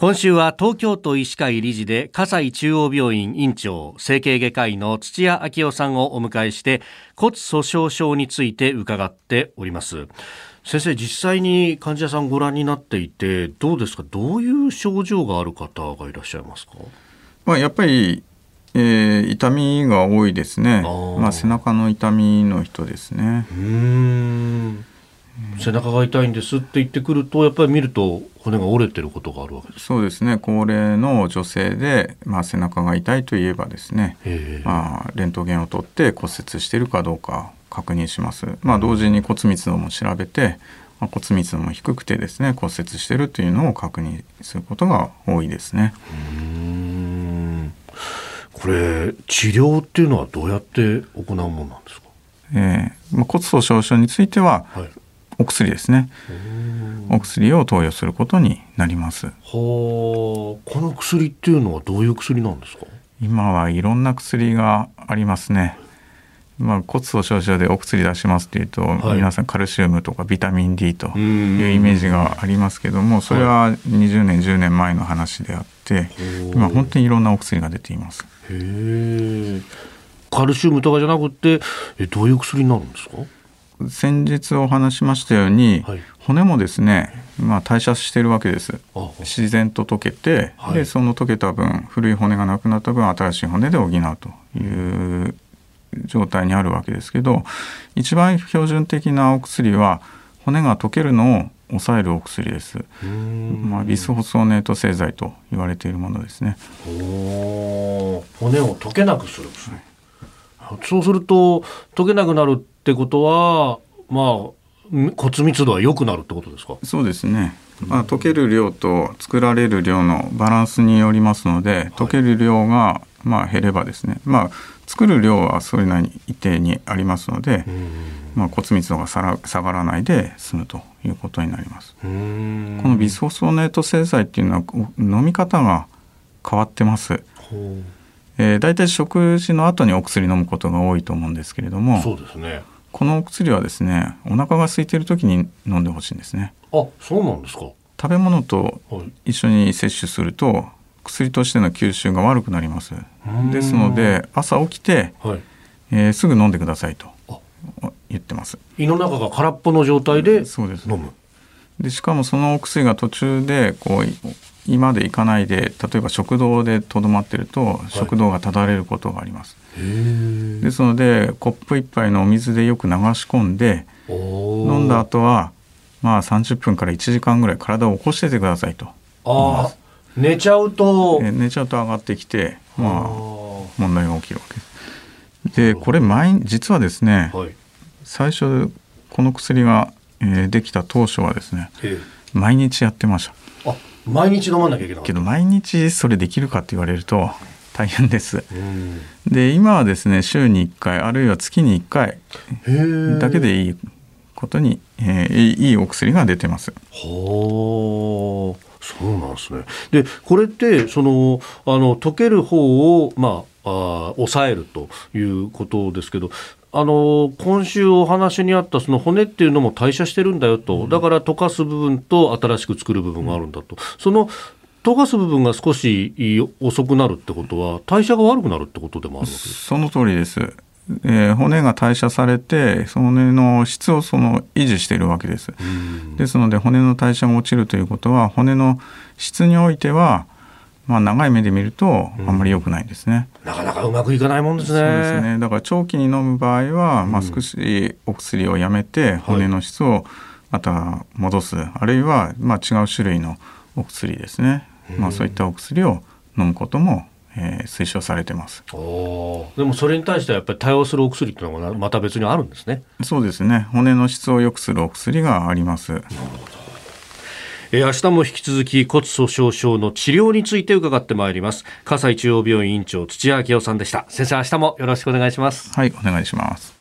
今週は東京都医師会理事で葛西中央病院院長整形外科医の土屋昭夫さんをお迎えして骨粗鬆症について伺っております。先生実際に患者さんご覧になっていてどうですか？どういう症状がある方がいらっしゃいますか？まあやっぱり、えー、痛みが多いですね。まあ背中の痛みの人ですね。うん背中が痛いんですって言ってくるとやっぱり見ると骨が折れてることがあるわけです。そうですね。高齢の女性で、まあ、背中が痛いといえばですね、まあ、レントゲンを取って骨折しているかどうか確認します、まあ、同時に骨密度も調べて、まあ、骨密度も低くてですね骨折しているというのを確認することが多いですね。うん。これ治療っていうのはどうやって行うものなんですか、えーまあ、骨粗鬆症については、はいお薬ですね。お薬を投与することになります。はこの薬っていうのはどういう薬なんですか？今はいろんな薬がありますね。まあ、骨粗鬆症でお薬出しますっていうと、はい、皆さんカルシウムとかビタミン D というイメージがありますけどもそれは20年10年前の話であって今本当にいろんなお薬が出ています。へカルシウムとかじゃなくてえどういう薬になるんですか？先日お話しましたように、はい、骨もですね、まあ、代謝しているわけです自然と溶けて、はい、でその溶けた分古い骨がなくなった分新しい骨で補うという状態にあるわけですけど一番標準的なお薬は骨が溶けるのを抑えるお薬です。まあ、ビスホスオネート製剤と言われているものですね。骨を溶けなくする薬。そうすると溶けなくなるってことはまあ骨密度は良くなるってことですか？そうですね、まあ、溶ける量と作られる量のバランスによりますので溶ける量がまあ減ればですね、まあ、作る量はそれなりに一定にありますので、まあ、骨密度が下がらないで済むということになります。このビスホスオネート製剤っていうのは飲み方が変わってます。えー、大体食事の後にお薬飲むことが多いと思うんですけれどもそうですねこのお薬はですねお腹が空いている時に飲んでほしいんですね。あそうなんですか。食べ物と一緒に摂取すると、薬としての吸収が悪くなります。ですので朝起きて、はい、えー、すぐ飲んでくださいと言ってます。胃の中が空っぽの状態で飲む。でしかもそのお薬が途中でこう胃まで行かないで例えば食道でとどまってると、食道がただれることがあります。ですのでコップ一杯のお水でよく流し込んで飲んだ後はまあ30分から1時間ぐらい体を起こしててくださいと。あ寝ちゃうと。寝ちゃうと上がってきてまあ問題が起きるわけ。です。でこれ毎実はですね、はい、最初この薬が、えー、できた当初はですね毎日やってました。毎日飲まなきゃいけないけど毎日それできるかって言われると大変です。で今はですね週に1回あるいは月に1回だけでいいことに、えー、いいお薬が出てます。はあそうなんですね。でこれってそのあの溶ける方をまああ抑えるということですけどあの今週お話にあったその骨っていうのも代謝してるんだよと、だから溶かす部分と新しく作る部分があるんだと、その溶かす部分が少し遅くなるってことは代謝が悪くなるってことでもあるわけですその通りです。えー、骨が代謝されてその骨の質をその維持しているわけです。ですので骨の代謝が落ちるということは骨の質においてはまあ、長い目で見るとあんまり良くないですね、うん、なかなかうまくいかないもんですね。そうですね。だから長期に飲む場合は、まあ、少しお薬をやめて骨の質をまた戻す、はい、あるいは、まあ、違う種類のお薬ですね、まあ、そういったお薬を飲むこともえー、推奨されてます。おでもそれに対してはやっぱり対応するお薬っていうのがまた別にあるんですね。そうですね。骨の質を良くするお薬があります。えー、明日も引き続き骨粗鬆症の治療について伺ってまいります。葛西中央病院院長土屋明夫さんでした。先生明日もよろしくお願いします。はいお願いします